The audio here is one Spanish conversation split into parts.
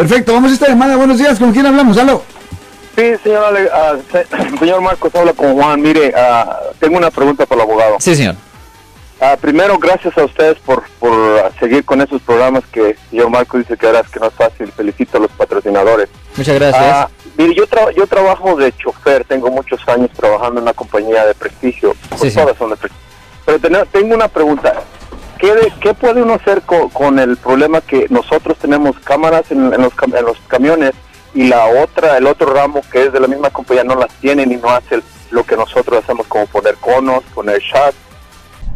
Perfecto, vamos a esta llamada. Buenos días, ¿con quién hablamos? Aló. Sí, señor, Ale- ah, se- señor Marcos, habla con Juan. Mire, ah, tengo una pregunta para el abogado. Sí, señor. Ah, primero, gracias a ustedes por, por seguir con esos programas que señor Marcos dice que ahora es que no es fácil. Felicito a los patrocinadores. Muchas gracias. Mire, yo, tra- yo trabajo de chofer, tengo muchos años trabajando en una compañía de prestigio. Sí, sí. todas son de prestigio. Pero ten- tengo una pregunta. ¿Qué, de- qué puede uno hacer co- con, el problema que nosotros tenemos cámaras en, los, en los camiones y la otra, el otro ramo que es de la misma compañía no las tienen y no hace lo que nosotros hacemos como poner conos, poner shots?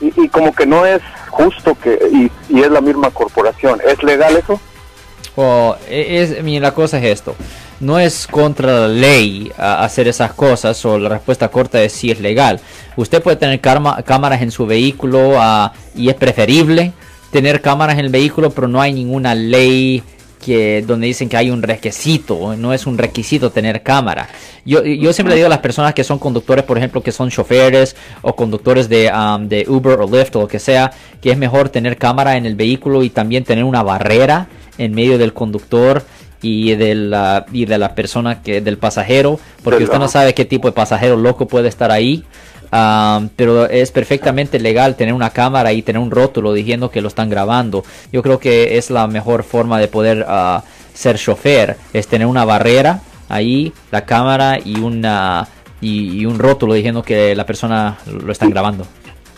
Y, y como que no es justo que y, y es la misma corporación. ¿Es legal eso? O e, es, mira, la cosa es esto. No es contra la ley hacer esas cosas o la respuesta corta es si es legal. Usted puede tener carma- cámaras en su vehículo ah, y es preferible tener cámaras en el vehículo, pero no hay ninguna ley que donde dicen que hay un requisito, no es un requisito tener cámara. Yo, yo siempre le digo a las personas que son conductores, por ejemplo, que son choferes o conductores de, um, de Uber o Lyft o lo que sea, que es mejor tener cámara en el vehículo y también tener una barrera en medio del conductor y de la, y de la persona que del pasajero, porque usted no sabe qué tipo de pasajero loco puede estar ahí. Um, pero es perfectamente legal tener una cámara y tener un rótulo diciendo que lo están grabando. Yo creo que es la mejor forma de poder ah, ser chofer, es tener una barrera ahí, la cámara y una y, y un rótulo diciendo que la persona lo están grabando.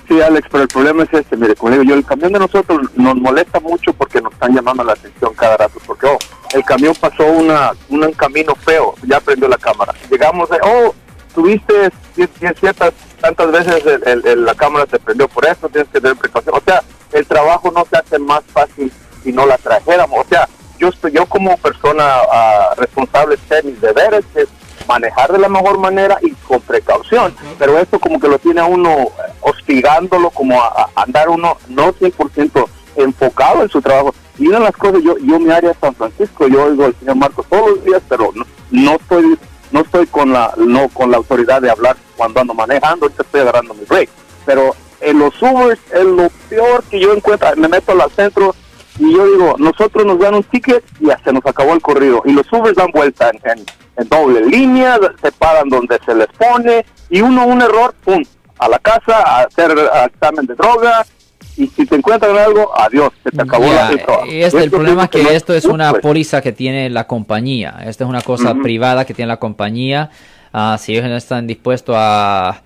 Sí, Alex, pero el problema es este, mire, como digo yo, el camión de nosotros nos molesta mucho porque nos están llamando la atención cada rato, porque, oh, el camión pasó una, un camino feo, ya prendió la cámara. Llegamos, de, oh, tuviste ci- ci- ciertas, tantas veces el- el- el- la cámara se prendió por esto, tienes que tener precaución. O sea, el trabajo no se hace más fácil si no la trajéramos. O sea, yo estoy, yo como persona ah, responsable sé mis deberes, es manejar de la mejor manera y con precaución, pero esto como que lo tiene a uno hostigándolo, como a, a andar uno no 100% enfocado en su trabajo. Y una de las cosas, yo, yo mi área es San Francisco, yo oigo al señor Marcos todos los días, pero no, no estoy no estoy con la no con la autoridad de hablar cuando ando manejando, ahorita estoy agarrando mi break, pero en los Ubers es lo peor que yo encuentro, me meto al centro y yo digo, nosotros nos dan un ticket y ya se nos acabó el corrido. Y los Ubers dan vuelta en, en- en doble línea, se paran donde se les pone y uno un error, pum, a la casa a hacer examen de droga y si te encuentran algo, adiós, se te acabó Ya, la trabajo. y este, el problema es que no esto es una póliza que tiene la compañía. Esta es una cosa Ujú. privada que tiene la compañía. Ah, si ellos no están dispuestos a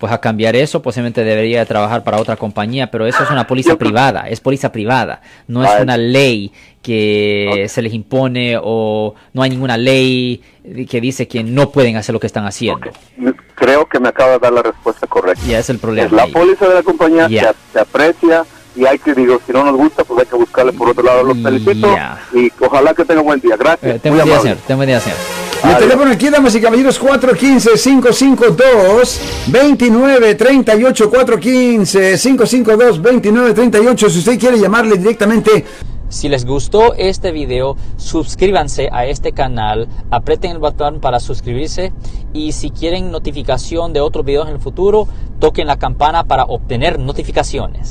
pues a cambiar eso, posiblemente debería de trabajar para otra compañía, pero eso es una póliza privada, es póliza privada, no es una ley que se les impone o no hay ninguna ley que dice que no pueden hacer lo que están haciendo. Creo que me acaba de dar la respuesta correcta. Ya es el Es problema. la ahí. póliza de la compañía, se, se aprecia y hay que, digo, si no nos gusta, pues hay que buscarle por otro lado. Los felicito y ojalá que tenga un buen día. Gracias. Eh, ten Muy buen día, amable. señor. Ten buen día, señor. Y el teléfono aquí, damas y caballeros, 415-552-2938. 415-552-2938. Si usted quiere llamarle directamente Si les gustó este video, suscríbanse a este canal, aprieten el botón para suscribirse y si quieren notificación de otros videos en el futuro, toquen la campana para obtener notificaciones.